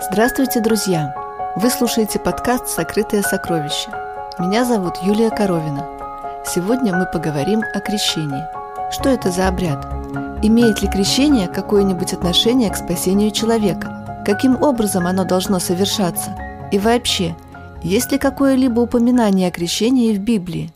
Здравствуйте, друзья! Вы слушаете подкаст «Сокрытое сокровище». Меня зовут Юлия Коровина. Сегодня мы поговорим о крещении. Что это за обряд? Имеет ли крещение какое-нибудь отношение к спасению человека? Каким образом оно должно совершаться? И вообще, есть ли какое-либо упоминание о крещении в Библии?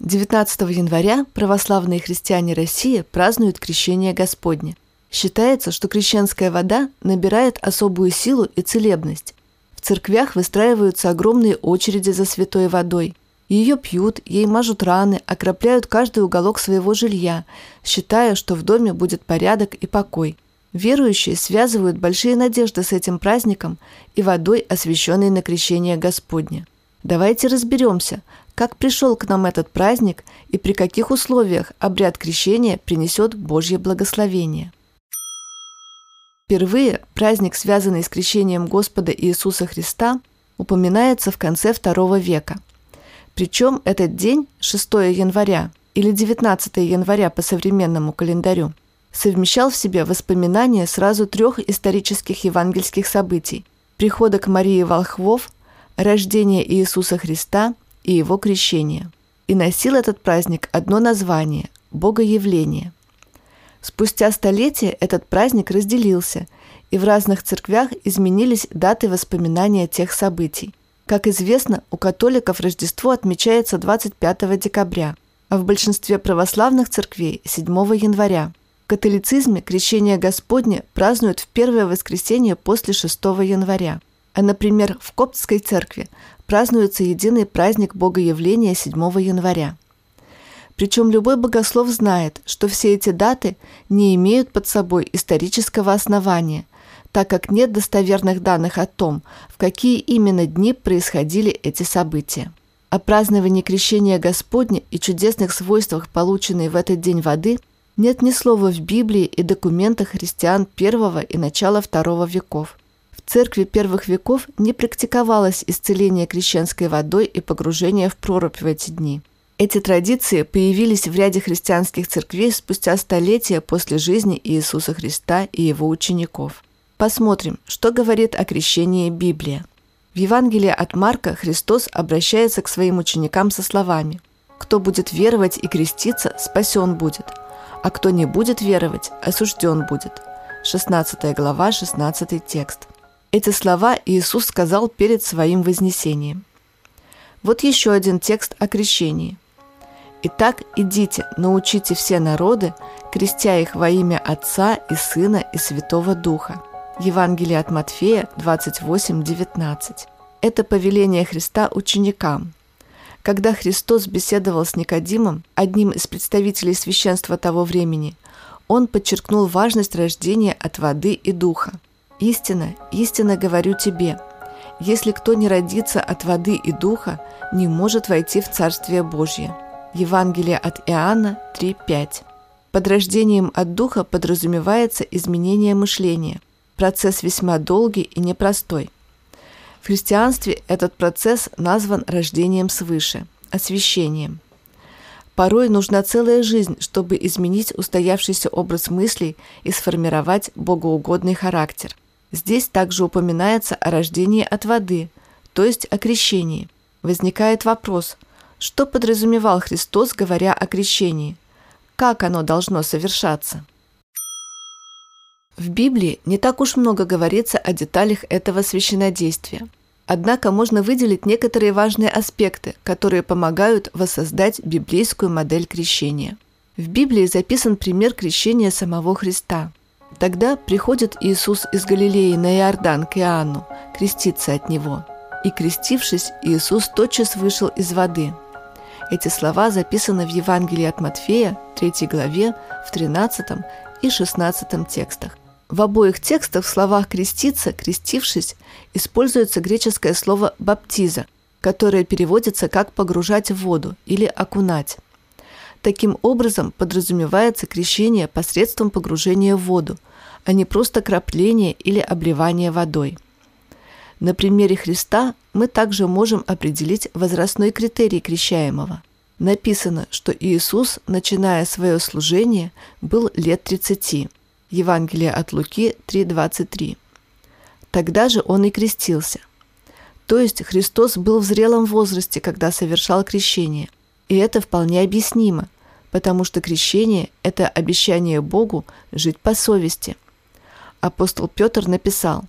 19 января православные христиане России празднуют крещение Господне – Считается, что крещенская вода набирает особую силу и целебность. В церквях выстраиваются огромные очереди за святой водой. Ее пьют, ей мажут раны, окропляют каждый уголок своего жилья, считая, что в доме будет порядок и покой. Верующие связывают большие надежды с этим праздником и водой, освященной на крещение Господне. Давайте разберемся, как пришел к нам этот праздник и при каких условиях обряд крещения принесет Божье благословение. Впервые праздник, связанный с крещением Господа Иисуса Христа, упоминается в конце II века. Причем этот день, 6 января или 19 января по современному календарю, совмещал в себе воспоминания сразу трех исторических евангельских событий – прихода к Марии Волхвов, рождения Иисуса Христа и его крещения. И носил этот праздник одно название – Богоявление – Спустя столетия этот праздник разделился, и в разных церквях изменились даты воспоминания тех событий. Как известно, у католиков Рождество отмечается 25 декабря, а в большинстве православных церквей – 7 января. В католицизме крещение Господне празднуют в первое воскресенье после 6 января. А, например, в Коптской церкви празднуется единый праздник Богоявления 7 января. Причем любой богослов знает, что все эти даты не имеют под собой исторического основания, так как нет достоверных данных о том, в какие именно дни происходили эти события. О праздновании крещения Господня и чудесных свойствах, полученной в этот день воды, нет ни слова в Библии и документах христиан первого и начала второго веков. В церкви первых веков не практиковалось исцеление крещенской водой и погружение в прорубь в эти дни – эти традиции появились в ряде христианских церквей спустя столетия после жизни Иисуса Христа и его учеников. Посмотрим, что говорит о крещении Библия. В Евангелии от Марка Христос обращается к своим ученикам со словами «Кто будет веровать и креститься, спасен будет, а кто не будет веровать, осужден будет». 16 глава, 16 текст. Эти слова Иисус сказал перед своим вознесением. Вот еще один текст о крещении – Итак, идите, научите все народы, крестя их во имя Отца и Сына и Святого Духа. Евангелие от Матфея 28:19. Это повеление Христа ученикам. Когда Христос беседовал с Никодимом, одним из представителей священства того времени, он подчеркнул важность рождения от воды и духа. «Истина, истинно говорю тебе, если кто не родится от воды и духа, не может войти в Царствие Божье». Евангелие от Иоанна 3.5. Под рождением от Духа подразумевается изменение мышления. Процесс весьма долгий и непростой. В христианстве этот процесс назван рождением свыше, освящением. Порой нужна целая жизнь, чтобы изменить устоявшийся образ мыслей и сформировать богоугодный характер. Здесь также упоминается о рождении от воды, то есть о крещении. Возникает вопрос – что подразумевал Христос, говоря о крещении? Как оно должно совершаться? В Библии не так уж много говорится о деталях этого священнодействия. Однако можно выделить некоторые важные аспекты, которые помогают воссоздать библейскую модель крещения. В Библии записан пример крещения самого Христа. Тогда приходит Иисус из Галилеи на Иордан к Иоанну, креститься от него. И крестившись, Иисус тотчас вышел из воды – эти слова записаны в Евангелии от Матфея, 3 главе, в 13 и 16 текстах. В обоих текстах в словах «креститься», «крестившись» используется греческое слово «баптиза», которое переводится как «погружать в воду» или «окунать». Таким образом подразумевается крещение посредством погружения в воду, а не просто крапление или обливание водой. На примере Христа мы также можем определить возрастной критерий крещаемого. Написано, что Иисус, начиная свое служение, был лет 30. Евангелие от Луки 3.23. Тогда же он и крестился. То есть Христос был в зрелом возрасте, когда совершал крещение. И это вполне объяснимо, потому что крещение – это обещание Богу жить по совести. Апостол Петр написал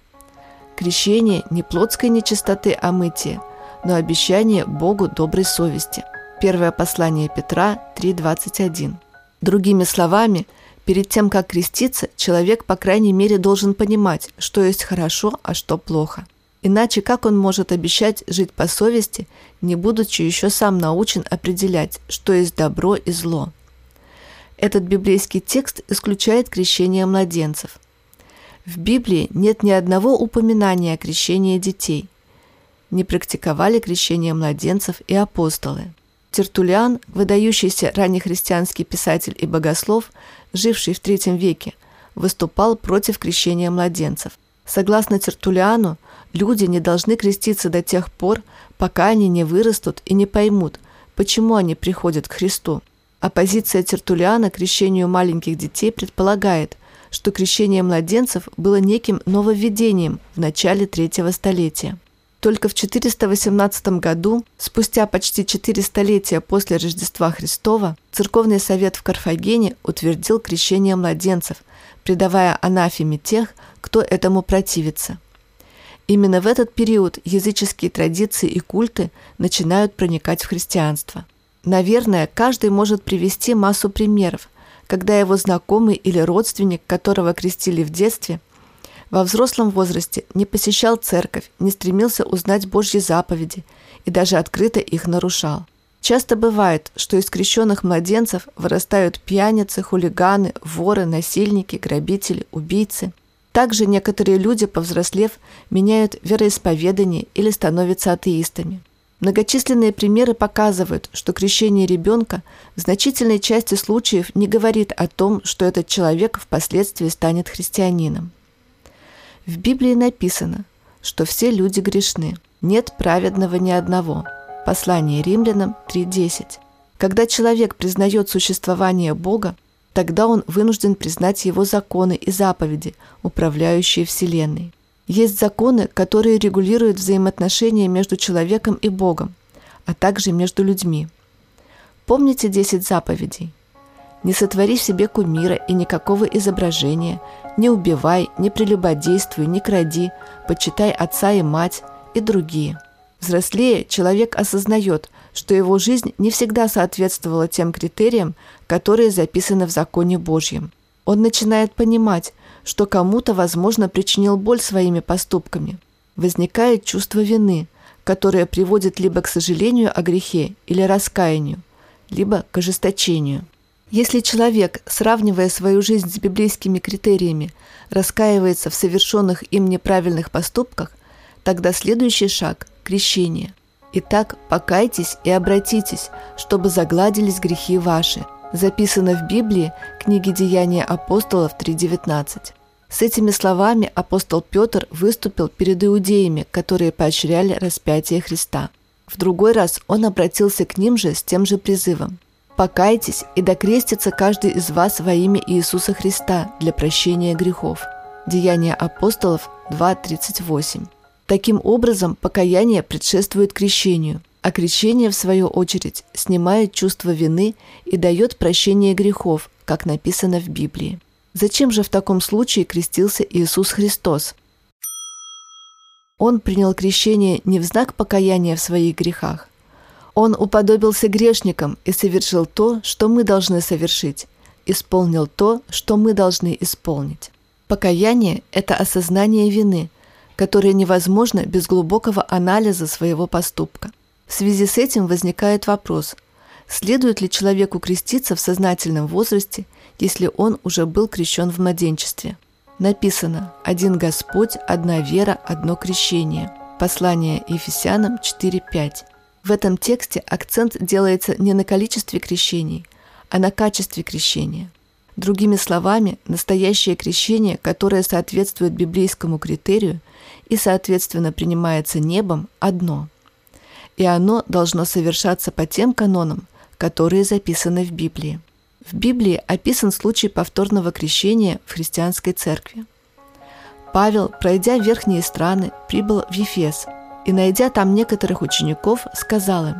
«Крещение не плотской нечистоты, а мытие, но обещание Богу доброй совести». Первое послание Петра 3.21. Другими словами, перед тем, как креститься, человек, по крайней мере, должен понимать, что есть хорошо, а что плохо. Иначе как он может обещать жить по совести, не будучи еще сам научен определять, что есть добро и зло? Этот библейский текст исключает крещение младенцев. В Библии нет ни одного упоминания о крещении детей. Не практиковали крещение младенцев и апостолы. Тертулиан, выдающийся раннехристианский писатель и богослов, живший в III веке, выступал против крещения младенцев. Согласно Тертулиану, люди не должны креститься до тех пор, пока они не вырастут и не поймут, почему они приходят к Христу. Оппозиция Тертулиана крещению маленьких детей предполагает, что крещение младенцев было неким нововведением в начале третьего столетия. Только в 418 году, спустя почти четыре столетия после Рождества Христова, Церковный совет в Карфагене утвердил крещение младенцев, предавая анафеме тех, кто этому противится. Именно в этот период языческие традиции и культы начинают проникать в христианство. Наверное, каждый может привести массу примеров, когда его знакомый или родственник, которого крестили в детстве – во взрослом возрасте не посещал церковь, не стремился узнать Божьи заповеди и даже открыто их нарушал. Часто бывает, что из крещенных младенцев вырастают пьяницы, хулиганы, воры, насильники, грабители, убийцы. Также некоторые люди, повзрослев, меняют вероисповедание или становятся атеистами. Многочисленные примеры показывают, что крещение ребенка в значительной части случаев не говорит о том, что этот человек впоследствии станет христианином. В Библии написано, что все люди грешны, нет праведного ни одного. Послание римлянам 3.10. Когда человек признает существование Бога, тогда он вынужден признать его законы и заповеди, управляющие Вселенной. Есть законы, которые регулируют взаимоотношения между человеком и Богом, а также между людьми. Помните 10 заповедей – не сотвори себе кумира и никакого изображения, не убивай, не прелюбодействуй, не кради, почитай отца и мать и другие. Взрослее человек осознает, что его жизнь не всегда соответствовала тем критериям, которые записаны в законе Божьем. Он начинает понимать, что кому-то, возможно, причинил боль своими поступками. Возникает чувство вины, которое приводит либо к сожалению о грехе или раскаянию, либо к ожесточению. Если человек, сравнивая свою жизнь с библейскими критериями, раскаивается в совершенных им неправильных поступках, тогда следующий шаг – крещение. Итак, покайтесь и обратитесь, чтобы загладились грехи ваши. Записано в Библии, книге Деяния апостолов 3.19. С этими словами апостол Петр выступил перед иудеями, которые поощряли распятие Христа. В другой раз он обратился к ним же с тем же призывом. Покайтесь и докрестится каждый из вас во имя Иисуса Христа для прощения грехов. Деяния апостолов 2.38. Таким образом, покаяние предшествует крещению, а крещение, в свою очередь, снимает чувство вины и дает прощение грехов, как написано в Библии. Зачем же в таком случае крестился Иисус Христос? Он принял крещение не в знак покаяния в своих грехах, он уподобился грешникам и совершил то, что мы должны совершить, исполнил то, что мы должны исполнить. Покаяние – это осознание вины, которое невозможно без глубокого анализа своего поступка. В связи с этим возникает вопрос, следует ли человеку креститься в сознательном возрасте, если он уже был крещен в младенчестве. Написано «Один Господь, одна вера, одно крещение». Послание Ефесянам 4.5. В этом тексте акцент делается не на количестве крещений, а на качестве крещения. Другими словами, настоящее крещение, которое соответствует библейскому критерию и, соответственно, принимается небом, одно. И оно должно совершаться по тем канонам, которые записаны в Библии. В Библии описан случай повторного крещения в христианской церкви. Павел, пройдя верхние страны, прибыл в Ефес и, найдя там некоторых учеников, сказал им,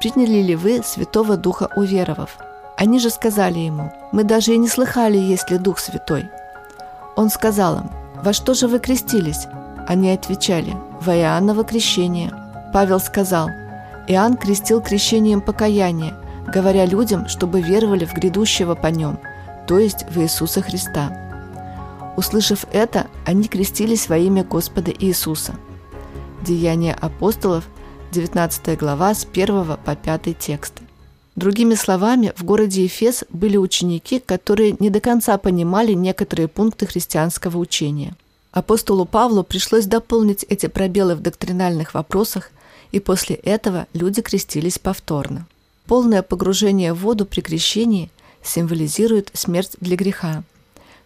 «Приняли ли вы Святого Духа уверовав?» Они же сказали ему, «Мы даже и не слыхали, есть ли Дух Святой». Он сказал им, «Во что же вы крестились?» Они отвечали, «Во Иоанново крещение». Павел сказал, «Иоанн крестил крещением покаяния, говоря людям, чтобы веровали в грядущего по нем, то есть в Иисуса Христа». Услышав это, они крестились во имя Господа Иисуса. Деяния апостолов, 19 глава, с 1 по 5 тексты. Другими словами, в городе Ефес были ученики, которые не до конца понимали некоторые пункты христианского учения. Апостолу Павлу пришлось дополнить эти пробелы в доктринальных вопросах, и после этого люди крестились повторно. Полное погружение в воду при крещении символизирует смерть для греха,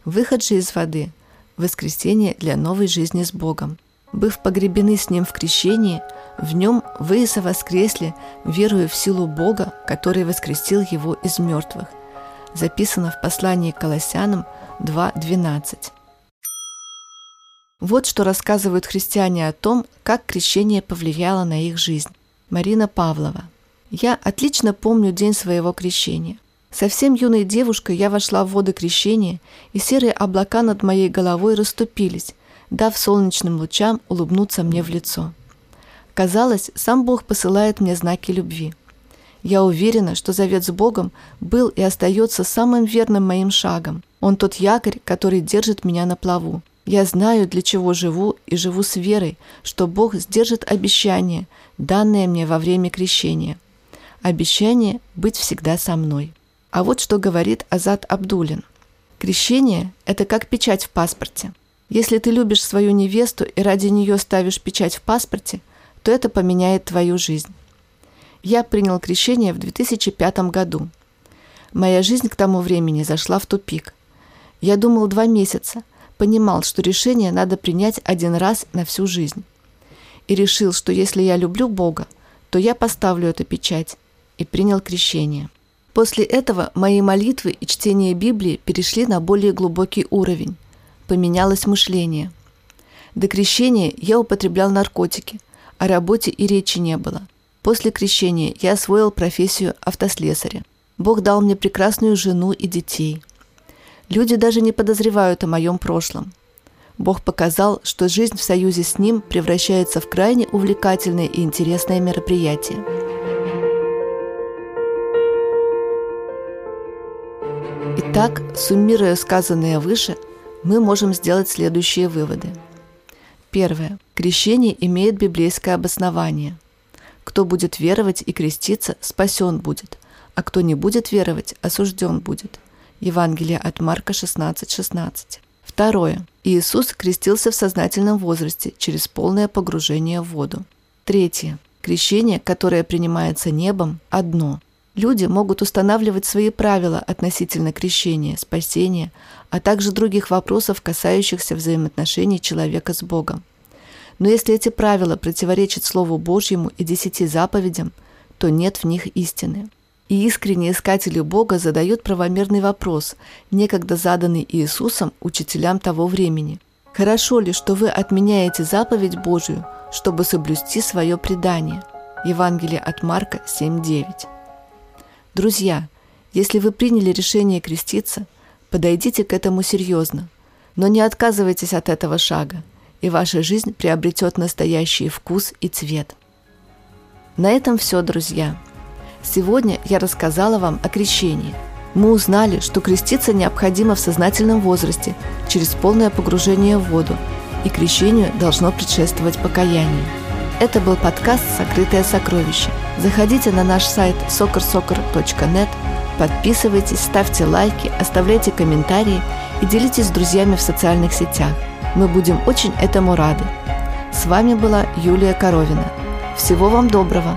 выход же из воды – воскресение для новой жизни с Богом. Быв погребены с Ним в крещении – в нем вы воскресли, веруя в силу Бога, который воскресил его из мертвых. Записано в послании к Колоссянам 2.12. Вот что рассказывают христиане о том, как крещение повлияло на их жизнь. Марина Павлова. Я отлично помню день своего крещения. Совсем юной девушкой я вошла в воды крещения, и серые облака над моей головой расступились, дав солнечным лучам улыбнуться мне в лицо. Казалось, сам Бог посылает мне знаки любви. Я уверена, что завет с Богом был и остается самым верным моим шагом. Он тот якорь, который держит меня на плаву. Я знаю, для чего живу, и живу с верой, что Бог сдержит обещание, данное мне во время крещения. Обещание быть всегда со мной. А вот что говорит Азат Абдулин. Крещение – это как печать в паспорте. Если ты любишь свою невесту и ради нее ставишь печать в паспорте – то это поменяет твою жизнь. Я принял крещение в 2005 году. Моя жизнь к тому времени зашла в тупик. Я думал два месяца, понимал, что решение надо принять один раз на всю жизнь. И решил, что если я люблю Бога, то я поставлю эту печать, и принял крещение. После этого мои молитвы и чтение Библии перешли на более глубокий уровень. Поменялось мышление. До крещения я употреблял наркотики – о работе и речи не было. После крещения я освоил профессию автослесаря. Бог дал мне прекрасную жену и детей. Люди даже не подозревают о моем прошлом. Бог показал, что жизнь в союзе с Ним превращается в крайне увлекательное и интересное мероприятие. Итак, суммируя сказанное выше, мы можем сделать следующие выводы – Первое. Крещение имеет библейское обоснование. Кто будет веровать и креститься, спасен будет, а кто не будет веровать, осужден будет. Евангелие от Марка 16:16. 16. Второе. Иисус крестился в сознательном возрасте через полное погружение в воду. Третье. Крещение, которое принимается небом, одно. Люди могут устанавливать свои правила относительно крещения, спасения, а также других вопросов, касающихся взаимоотношений человека с Богом. Но если эти правила противоречат Слову Божьему и десяти заповедям, то нет в них истины. И искренние искатели Бога задают правомерный вопрос, некогда заданный Иисусом учителям того времени. «Хорошо ли, что вы отменяете заповедь Божию, чтобы соблюсти свое предание?» Евангелие от Марка 7.9. Друзья, если вы приняли решение креститься – Подойдите к этому серьезно, но не отказывайтесь от этого шага, и ваша жизнь приобретет настоящий вкус и цвет. На этом все, друзья. Сегодня я рассказала вам о крещении. Мы узнали, что креститься необходимо в сознательном возрасте, через полное погружение в воду, и крещению должно предшествовать покаяние. Это был подкаст «Сокрытое сокровище». Заходите на наш сайт soccersoccer.net – Подписывайтесь, ставьте лайки, оставляйте комментарии и делитесь с друзьями в социальных сетях. Мы будем очень этому рады. С вами была Юлия Коровина. Всего вам доброго.